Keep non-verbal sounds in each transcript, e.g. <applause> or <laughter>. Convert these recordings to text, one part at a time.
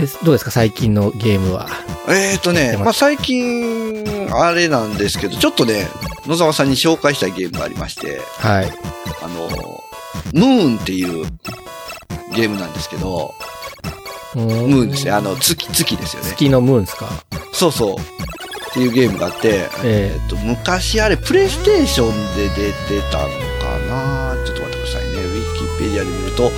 で、どうですか最近のゲームは？えっ、とね、まあ、最近、あれなんですけど、ちょっとね、野沢さんに紹介したいゲームがありまして、はい。あの、ムーンっていうゲームなんですけど、ムムーンですね。あの、月、月ですよね。月のムーンですか？そうそう。っていうゲームがあって、ええっと、昔あれ、プレイステーションで出てたのかな？ちょっと待ってくださいね。ウィキペディアで見ると、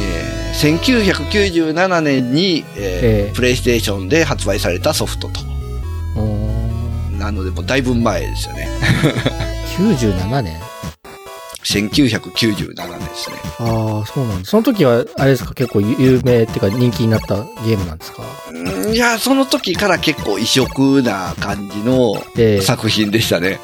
えー1997年に、えーええプレイステーションで発売されたソフトと。なので、もうだいぶ前ですよね。97年1997年ですね。ああ、そうなんです。その時は、あれですか、結構有名っていうか人気になったゲームなんですか？うんいや、その時から結構異色な感じのええ作品でしたね。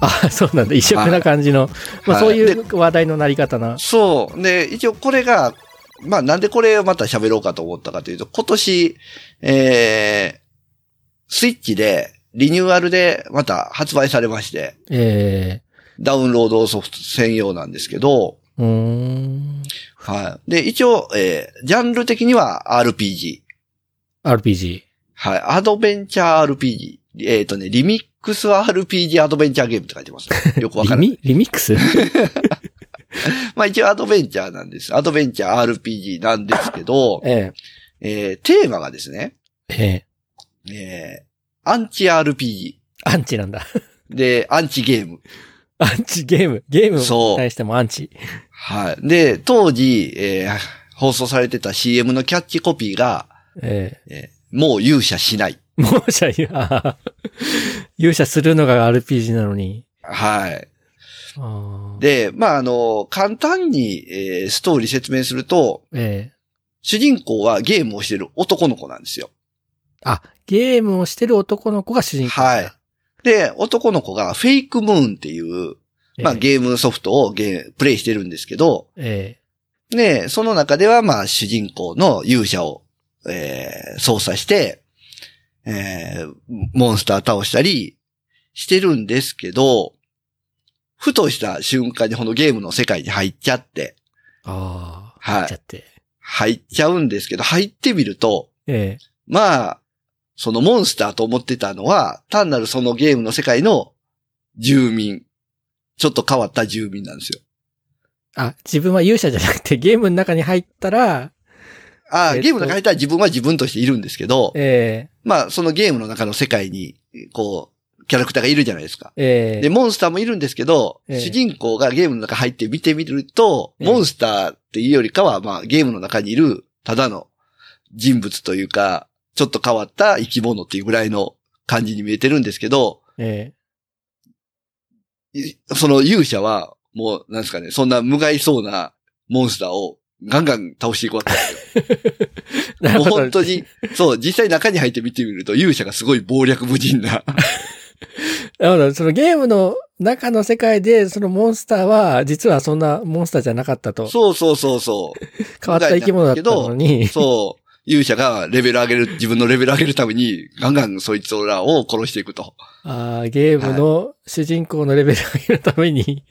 あそうなんだ。異色な感じの。まあ、はいそういう話題のなり方な。そう。で、一応これが、まあなんでこれをまた喋ろうかと思ったかというと、今年、えー、スイッチで、リニューアルでまた発売されまして、えダウンロードソフト専用なんですけど。はい。で、一応、えー、ジャンル的には RPG。RPG。はい。アドベンチャー RPG。えっ、とね、リミックス RPG アドベンチャーゲームって書いてます、ね。<laughs> よくわからない。リミリミックス？<laughs> まあ一応アドベンチャーなんです。アドベンチャー RPG なんですけど、<laughs> ええー、テーマがですね、ええええー、アンチ RPG。アンチなんだ。で、アンチゲーム。アンチゲーム。ゲームそうに対してもアンチ。はい。で、当時、えー放送されてた CM のキャッチコピーが、ええーもう勇者しない。えもう勇者するのが RPG なのに。はい。あーで、まあ、あの、簡単に、えーストーリー説明すると、ええ主人公はゲームをしてる男の子なんですよ。あ、ゲームをしてる男の子が主人公。はい。で、男の子がフェイクムーンっていう、まあ、ええゲームソフトをゲープレイしてるんですけど、えで、その中では、まあ、主人公の勇者を、えー操作して、えーモンスター倒したりしてるんですけど、ふとした瞬間にこのゲームの世界に入っちゃって、えああ。はい入っちゃって。入っちゃうんですけど、入ってみると、ええまあ、そのモンスターと思ってたのは、単なるそのゲームの世界の住民。ちょっと変わった住民なんですよ。あ、自分は勇者じゃなくてゲームの中に入ったら、ああ、えっとゲームの中に入ったら自分は自分としているんですけど、えまあ、そのゲームの中の世界に、こう、キャラクターがいるじゃないですか。ええ。えで、モンスターもいるんですけど、ええ。主人公がゲームの中入って見てみると、ええ。モンスターっていうよりかは、まあ、ゲームの中にいる、ただの人物というか、ちょっと変わった生き物っていうぐらいの感じに見えてるんですけど、え。いその勇者は、もう、なんですかね、そんな無害そうなモンスターをガンガン倒していくわけですよ。え <laughs> なるもう本当に、そう、実際中に入って見てみると、勇者がすごい謀略無尽な。<laughs> なるほど。そのゲームの中の世界で、そのモンスターは、実はそんなモンスターじゃなかったと。そうそうそうそう。<laughs> 変わった生き物だったのに。そう。勇者がレベル上げる、自分のレベル上げるために、ガンガンそいつらを殺していくと。ああ、ゲームの主人公のレベルを上げるために、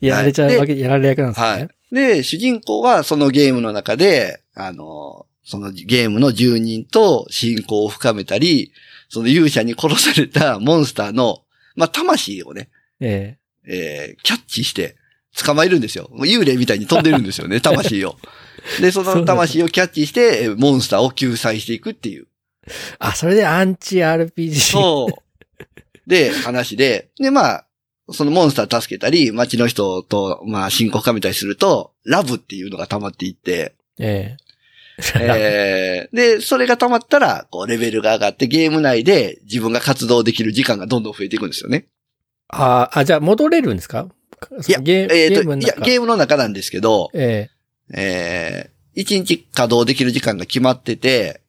やられちゃうわけ、やられる役なんですね。はい。で、主人公はそのゲームの中で、あの、そのゲームの住人と親交を深めたり、その勇者に殺されたモンスターの、まあ、魂をね、ええーキャッチして捕まえるんですよ。幽霊みたいに飛んでるんですよね、<laughs> 魂を。で、その魂をキャッチして、えーモンスターを救済していくっていう。えあ、それでアンチ RPG。そう。で、話で、で、まあ、そのモンスター助けたり、街の人と、まあ、親交深めたりすると、ラブっていうのが溜まっていって、ええ。ーで、それが溜まったら、こう、レベルが上がって、ゲーム内で自分が活動できる時間がどんどん増えていくんですよね。ああ、じゃあ戻れるんですか？いや、ゲーえーと、いやゲームの中。、ゲームの中なんですけど、ええ。ー、1日稼働できる時間が決まってて、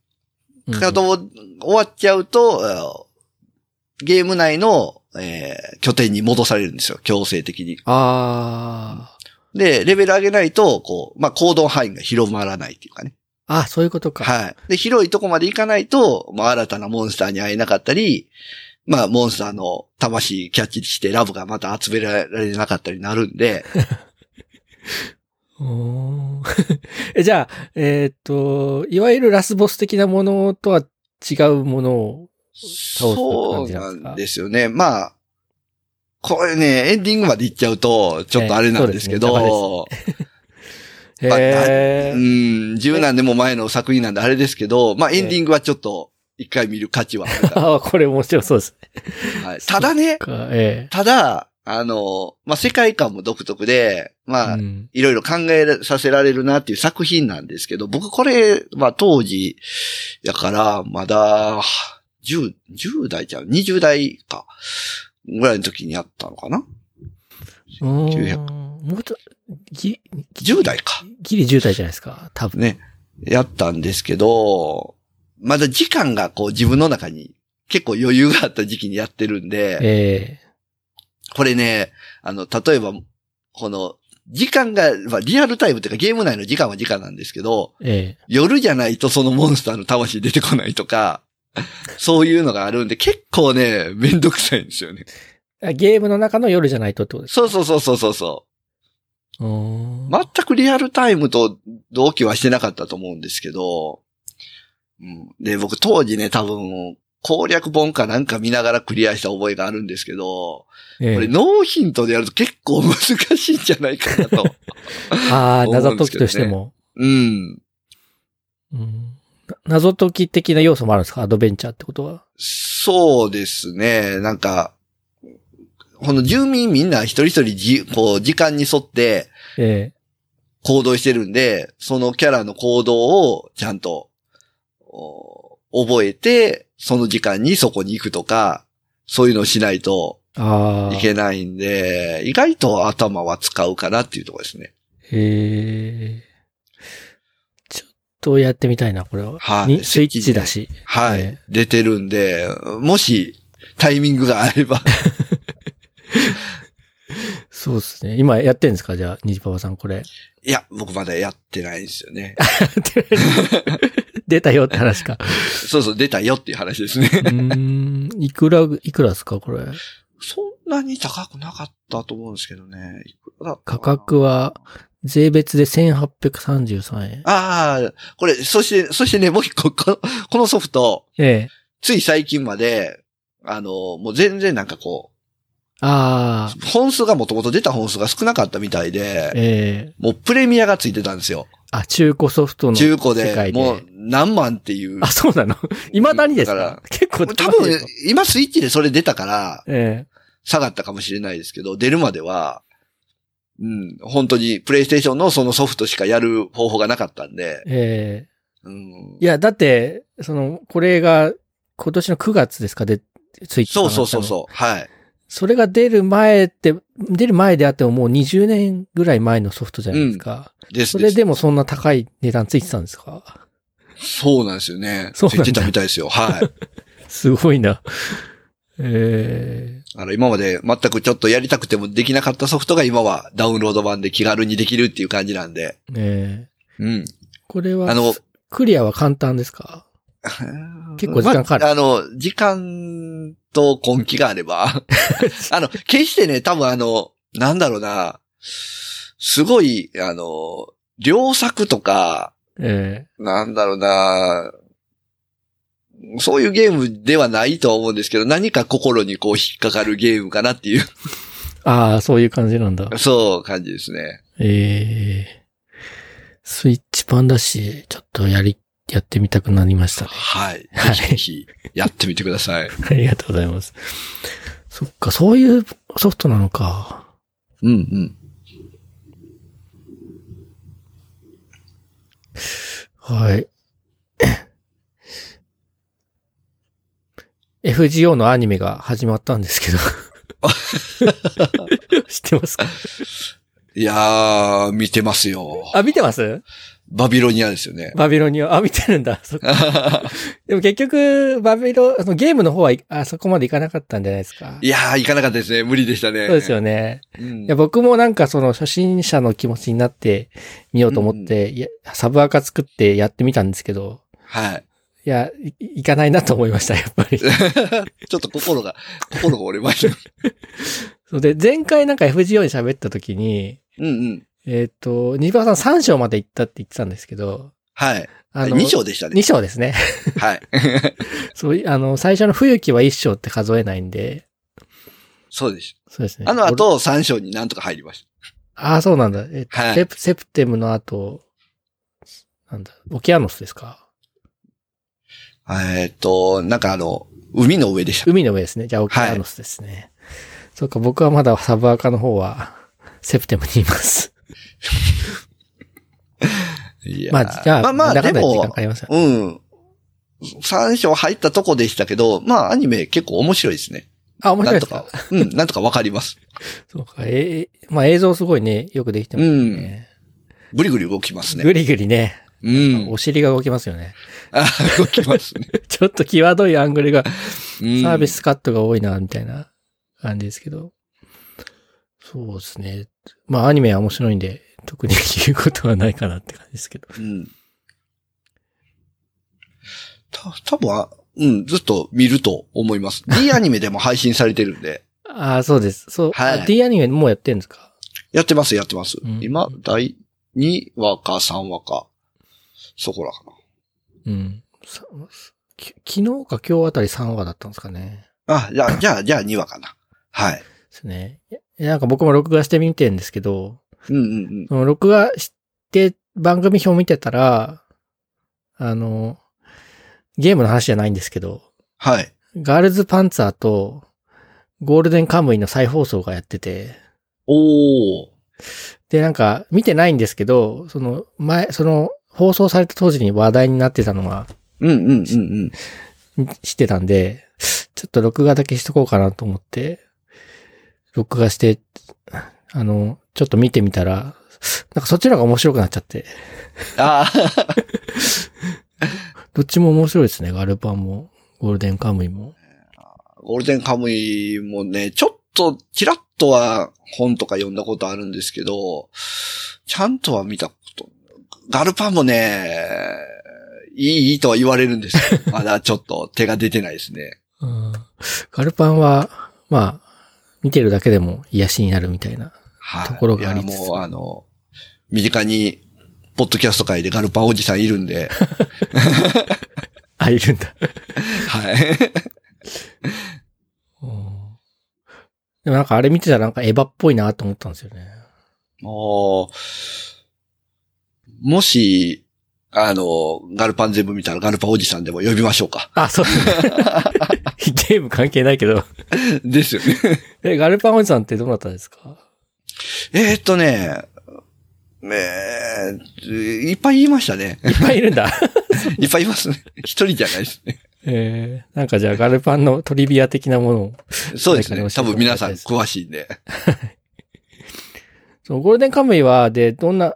稼働終わっちゃうと、ゲーム内の、えー拠点に戻されるんですよ、強制的に。あで、レベル上げないと、こう、まあ、行動範囲が広まらないっていうかね。あ。あ、そういうことか。はい。で、広いとこまで行かないと、まあ、新たなモンスターに会えなかったり、まあ、モンスターの魂キャッチしてラブがまた集められなかったりなるんで、<laughs> お <laughs> じゃあ、えーっと、いわゆるラスボス的なものとは違うものを、そうなんですよね。まあ、これね、エンディングまで行っちゃうと、ちょっとあれなんですけど、<laughs> まあへうーん、十何年も前の作品なんであれですけど、まあエンディングはちょっと一回見る価値はあるか <laughs> ああ、これ面白そうです。ら。はい、ただね、か。えただ、あの、まあ世界観も独特で、えまあ、うん。いろいろ考えさせられるなっていう作品なんですけど、僕これ、まあ当時、やから、まだ、10、10代じゃん ?20 代か。ぐらいの時にやったのかな？うーん900もうちょ、ぎ、?10 代か。ギリ10代じゃないですか。多分。ね。やったんですけど、まだ時間がこう自分の中に結構余裕があった時期にやってるんで、えこれね、あの、例えば、この、時間が、まあ、リアルタイムっていうかゲーム内の時間は時間なんですけど、ええ夜じゃないとそのモンスターの魂出てこないとか、<laughs> そういうのがあるんで、結構ね、めんどくさいんですよね。ゲームの中の夜じゃないとってことですそうそうそうそうそうそかう。全くリアルタイムと同期はしてなかったと思うんですけど、うん、で、僕当時ね、多分、攻略本かなんか見ながらクリアした覚えがあるんですけど、ええこれノーヒントでやると結構難しいんじゃないかなと。<laughs> ああ、謎解きとしても。うん。うんな謎解き的な要素もあるんですか？アドベンチャーってことは。そうですね。なんか、この住民みんな一人一人じ、こう、時間に沿ってえ行動してるんで、そのキャラの行動をちゃんと、お覚えて、その時間にそこに行くとか、そういうのをしないと。いけないんで、意外と頭は使うかなっていうところですね。へえ。とやってみたいな、これは。はいにスイッチだし。はい。え出てるんで、もしタイミングがあれば、<laughs> そうですね。今やってんですか？じゃあ、ニジパパさんこれ。いや、僕まだやってないんですよね。<laughs> <laughs> 出たよって話か。そうそう、出たよっていう話ですね。うーん。いくら、いくらですかこれ？そんなに高くなかったと思うんですけどね。価格は、税別で1833円。ああ、これ、そして、そしてね、もう一個、このこのソフト、ええ。つい最近まで、あの、もう全然なんかこああ、う、本数がもともと出た本数が少なかったみたいで、ええ。もうプレミアがついてたんですよ。あ、中古ソフトの。中古で、もう何万っていう。あ、そうなの？未だにですだか結構多分今スイッチでそれ出たから、え下がったかもしれないですけど、出るまでは、うん、本当にプレイステーションのそのソフトしかやる方法がなかったんでえ、、えうんえ。いや、だって、その、これが今年の9月ですか？で、ツイッチそうそうそうそう。はい。それが出る前って、出る前であってももう20年ぐらい前のソフトじゃないですか。ですそれでもそんな高い値段ついてたんですか？そうなんですよね。そうなんだついてたみたいですよ。はい。<laughs> すごいな。えあの、今まで全くちょっとやりたくてもできなかったソフトが今はダウンロード版で気軽にできるっていう感じなんで。えええうん。これは、あの、クリアは簡単ですか？<laughs> 結構時間かかる。まああの、時間と根気があれば。<laughs> あの、決してね、多分あの、なんだろうな、すごい、あの、良作とか、えなんだろうな、そういうゲームではないとは思うんですけど、何か心にこう引っかかるゲームかなっていう、えああ、そういう感じなんだ。そう感じですね。ええスイッチ版だし、ちょっとやり、やってみたくなりましたね。はい。はいぜひ、やってみてください。<laughs> ありがとうございます。そっか、そういうソフトなのか。うんうん。はい。FGO のアニメが始まったんですけど。<laughs> 知ってますか？いやー、見てますよ。あ、見てます？バビロニアですよね。バビロニア。あ、見てるんだ。そっか <laughs> でも結局、バビロ、あのゲームの方はいあそこまでいかなかったんじゃないですか？いやー、行かなかったですね。無理でしたね。そうですよね。うんいや僕もなんかその初心者の気持ちになってみようと思って、いやサブアカ作ってやってみたんですけど、はい。いや、いいかないなと思いました、やっぱり。<laughs> ちょっと心が、心が折れました。<laughs> そうで、前回なんか FGO に喋った時に、うんうん。えっ、と、ニバさん3章まで行ったって言ってたんですけど、はい。あの、2章でしたね2。章ですね。はい。<laughs> そう、あの、最初の冬木は1章って数えないんで、そうです。そうですね。あの後、3章になんとか入りましああ、そうなんだ。えっとはいセプセプテムの後、なんだ、オキアノスですか？た。えーっと、なんかあの、海の上でした。海の上ですね。じゃあ、オキアノスですね。そうか、僕はまだサブアカの方は、セプテムにいます。<laughs> いやまあ、じゃあ、まあまあ、でも。うん。3章入ったとこでしたけど、まあアニメ結構面白いですね。あ、面白ないですか？か。うん、なんとかわかります。<laughs> そうか。えーまあ映像すごいね、よくできてますね。ぐりぐり動きますね。ぐりぐりね、うん。お尻が動きますよね。あ動きますね。<laughs> ちょっと際どいアングルが、うんサービスカットが多いな、みたいな感じですけど。そうですね。まあアニメは面白いんで、特に言うことはないかなって感じですけど。うん。た、多分あうん、ずっと見ると思います。<laughs> D アニメでも配信されてるんで。ああ、そうです。そう。はいあ D アニメもうやってるんですか？やってます、やってます。うん今、第2話か3話か。そこらかうん。昨日か今日あたり3話だったんですかね。な。あ、じゃあ、じゃあ、じゃあ2話かな。はい。ですね。いやなんか僕も録画してみてるんですけど、うんうんうん。その録画して番組表見てたら、あの、ゲームの話じゃないんですけど、はい。ガールズパンツァーとゴールデンカムイの再放送がやってて、おー。で、なんか見てないんですけど、その前、その放送された当時に話題になってたのがうんうんうんうん。知ってたんで、ちょっと録画だけしとこうかなと思って、録画して、あの、ちょっと見てみたら、なんかそっちの方が面白くなっちゃって。あ <laughs> どっちも面白いですね。ガルパンも、ゴールデンカムイも。あ、ゴールデンカムイもね、ちょっと、ちらっとは本とか読んだことあるんですけど、ちゃんとは見たガルパンもね、いい、いいとは言われるんですけど、<laughs> まだちょっと手が出てないですね。うんガルパンは、まあ、見てるだけでも癒しになるみたいな。はい。ところがありつついやもう、あの、身近に、ポッドキャスト界でガルパンおじさんいるんで、<laughs> あ、いるんだ。はい。うんでもなんかあれ見てたらなんかエヴァっぽいなと思ったんですよね。おーもし、あの、ガルパン全部見たらガルパンおじさんでも呼びましょうか。あ、そう。ゲーム関係ないけど。<laughs> ですよね。<laughs> え、ガルパンおじさんってどうなったんですか？えーっとね、えー、いっぱい言いましたね。いっぱいいるんだ。<laughs> いっぱいいますね。一人じゃないですね。えー、なんかじゃあガルパンのトリビア的なものを。そうですね。多分皆さん詳しいんで。そう、ゴールデンカムイは、で、どんな、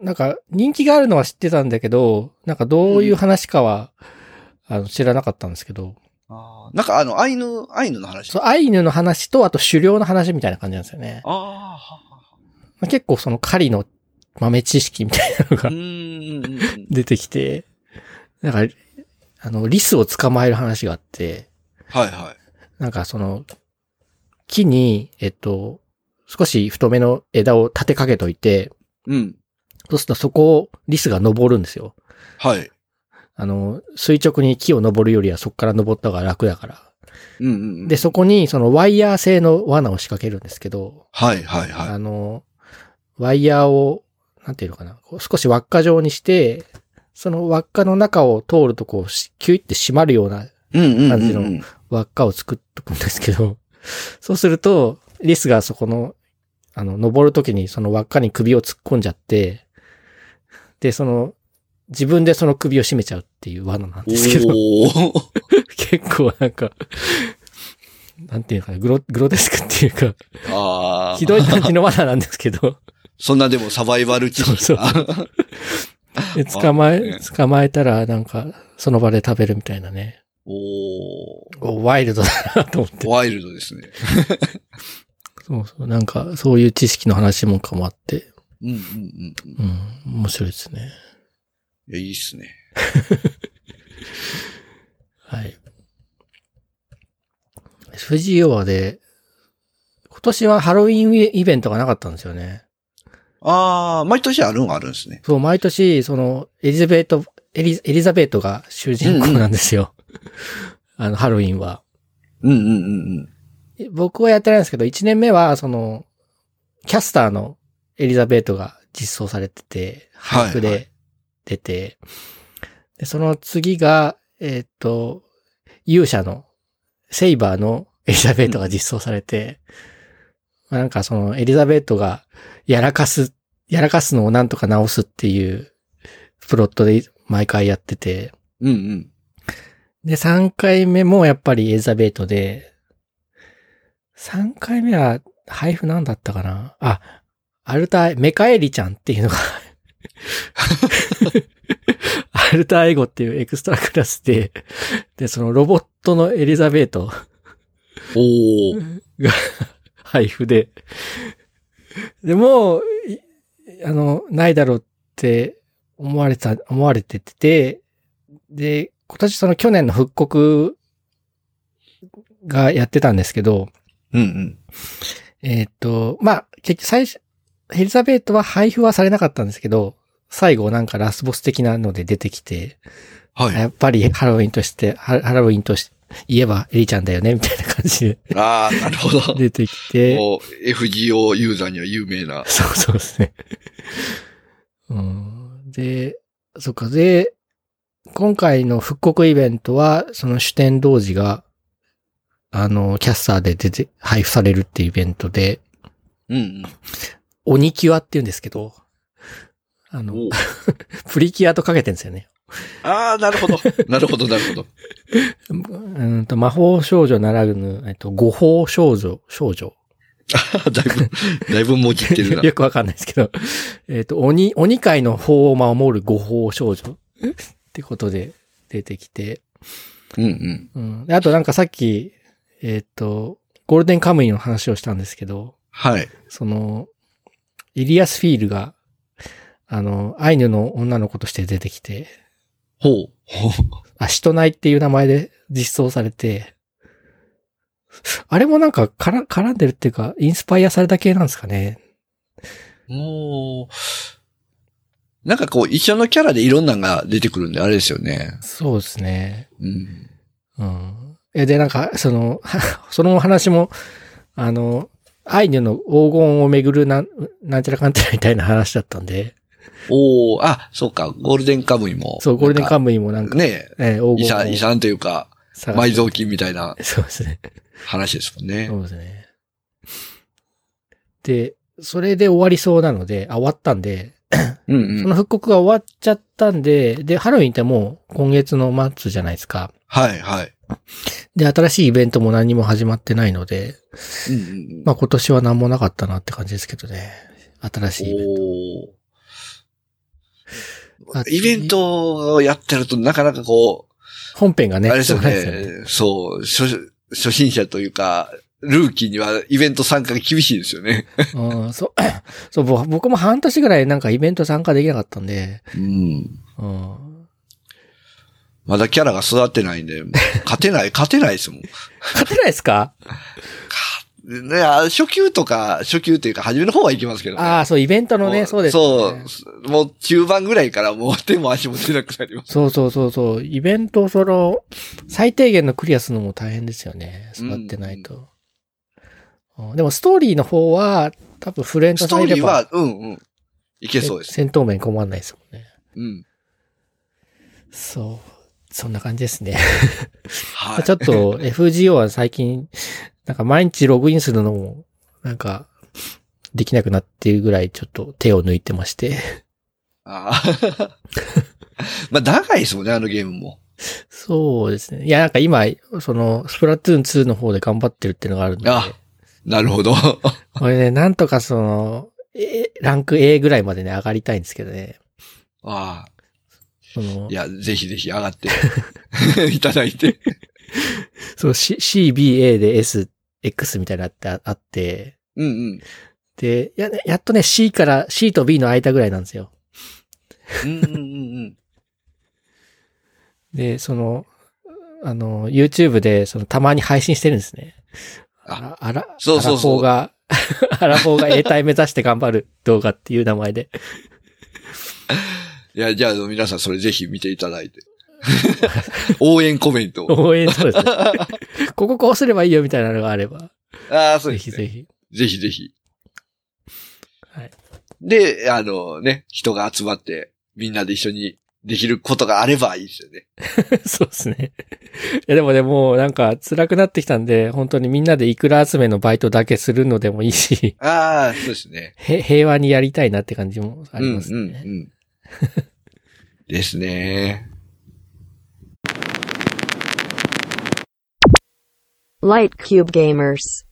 なんか人気があるのは知ってたんだけど、なんかどういう話かは、あの、知らなかったんですけど、あーなんかあの、アイヌ、アイヌの話？そう、アイヌの話と、あと狩猟の話みたいな感じなんですよね。ああ、はまあ結構その狩りの豆知識みたいなのが。出てきて、なんか、あの、リスを捕まえる話があって、はいはい。なんかその、木に、えっと、少し太めの枝を立てかけといて、うん。そうするとそこをリスが登るんですよ。はい。あの、垂直に木を登るよりはそこから登った方が楽だから。うんうんうん。で、そこにそのワイヤー製の罠を仕掛けるんですけど、はいはいはあの、ワイヤーを、なんていうのかな、少し輪っか状にして、その輪っかの中を通るとこうし、キュイって締まるようないうんうんうん感じのうん。輪っかを作っとくんですけど、そうすると、リスがそこの、あの、登るときにその輪っかに首を突っ込んじゃって、で、その、自分でその首を絞めちゃうっていう罠なんですけど、<laughs> 結構なんか、なんていうのかな、グロ、グロテスクっていうか、ああ。ひどい感じの罠なんですけど、そんなでもサバイバル知識が。で捕まえ捕まえたらなんか、その場で食べるみたいなね。おーおワイルドだなと思って。ワイルドですね。<laughs> そうそう、なんか、そういう知識の話もかもあって、うんうんうんうん。うん、面白いですね。いや、いいっすね。<laughs> はい。藤岩で、今年はハロウィンイベントがなかったんですよね。ああ、毎年あるんはあるんですね。そう、毎年、その、エリザベート、エリエリザベートが主人公なんですよ。<laughs> あの、ハロウィンは。うんうんうんうん。僕はやってないんですけど、1年目は、その、キャスターのエリザベートが実装されてて、はい俳句で出て、で、その次が、えーっと、勇者の、セイバーのエリザベートが実装されて、まあなんかそのエリザベートがやらかす、やらかすのをなんとか直すっていうプロットで毎回やってて、うんうん。で、3回目もやっぱりエリザベートで、3回目は配布なんだったかな？あ、アルタ、メカエリちゃんっていうのが、アルタエゴっていうエクストラクラスで、で、そのロボットのエリザベートおお。が配布で、でもあの、ないだろうって思われた、思われてて、で、今年その去年の復刻がやってたんですけど、うんうん。えーっと、まあ、結局最初、エリザベートは配布はされなかったんですけど、最後なんかラスボス的なので出てきて、はい。やっぱりハロウィンとして、ハハロウィンとして言えばエリちゃんだよね、みたいな感じでああ、なるほど。<laughs> 出てきて、もう FGO ユーザーには有名な。そうそうですね。うん、で、そっか、で、今回の復刻イベントは、その主典同時が、あの、キャスターで出て、配布されるっていうイベントで、うんうん。鬼キュアって言うんですけど、あの、<laughs> プリキュアとかけてるんですよね。ああ、なるほど。<laughs> なるほど、なるほど。うんと魔法少女ならぬ、えっと、誤報少女、少女。<laughs> だいぶ、だいぶもじってるな。よくわかんないですけど、えっと、鬼、鬼界の法を守る誤報少女？ってことで出てきて、うんうん。うん。であとなんかさっき、えっ、と、ゴールデンカムイの話をしたんですけど、はい。その、イリアスフィールが、あの、アイヌの女の子として出てきて、ほう。<laughs> ほう。アシトナイっていう名前で実装されて、あれもなんかから絡んでるっていうか、インスパイアされた系なんですかね。もう、なんかこう、一緒のキャラでいろんなのが出てくるんで、あれですよね。そうですね。うん。うん。え、で、なんか、その、<laughs> その話も、あの、アイヌの黄金をめぐるなん、なんちゃらかんちゃらみたいな話だったんで、おおあ、そうか、ゴールデンカムイも。そう、ゴールデンカムムイもなんか、ねえー黄金を遺産、遺産というか、埋蔵金みたいなそうですね。話ですもんね。そうですね。で、それで終わりそうなので、あ、終わったんで、うんうん。その復刻が終わっちゃったんで、で、ハロウィンってもう今月の末じゃないですか。はいはい。で、新しいイベントも何も始まってないので、うんうんうん。まあ今年は何もなかったなって感じですけどね。新しいイベント。イベントをやってるとなかなかこ本編がう、ね、あれですよねね。そう、初、初心者というか、ルーキーにはイベント参加が厳しいですよね。うん、そう、そう、ぼ僕も半年ぐらいなんかイベント参加できなかったんで、うん。うん。まだキャラが育ってないんで、勝てない、勝てないですもん。勝てないですか？ね、あ初級とか、初級っていうか、初めの方はいきますけどね。ああ、そう、イベントのね、そうです、ね。そう。もう中盤ぐらいからもう手も足も出なくなります。そうそうそうそう。イベント、その、最低限のクリアするのも大変ですよね。育ってないと。うんでも、ストーリーの方は、多分フレンドストされば、ーリーは、うんうん。いけそうです。戦闘面困んないですもんね。うん。そう。そんな感じですね。はい。ちょっと FGO は最近、なんか毎日ログインするのも、なんか、できなくなっているぐらいちょっと手を抜いてまして。あーまあ、長いですもんね、あのゲームも。そうですね。いや、なんか今、その、スプラトゥーン2の方で頑張ってるっていうのがあるんで。あなるほど。<laughs> これね、なんとかその、えランク A ぐらいまでね、上がりたいんですけどね。ああ。そのい、や、ぜひぜひ上がって <laughs> いただいて。<laughs> そう、C、C、B、A で S、X みたいなのってああって、うんうん。で、や、やっとね、C から C と B の間ぐらいなんですよ。うんうんうんうん。で、その、あの、YouTube で、その、たまに配信してるんですね。あ、あら、そうそうそうがアラフォーが A 体目指して頑張る動画っていう名前で。いや、じゃあ皆さんそれぜひ見ていただいて。応援コメントを。応援そうですね。<laughs> こここうすればいいよみたいなのがあれば。ああ、そうぜですね。ひぜひ。ぜひぜひ。はい。で、あのね、人が集まって、みんなで一緒にできることがあればいいですよね。<laughs> そうですね。いやでもね、もうなんか辛くなってきたんで、本当にみんなでいくら集めのバイトだけするのでもいいし、ああ、そうですね。へ平和にやりたいなって感じもありますね。うんうんうん。<laughs> ですね。 Light Cube Gamers.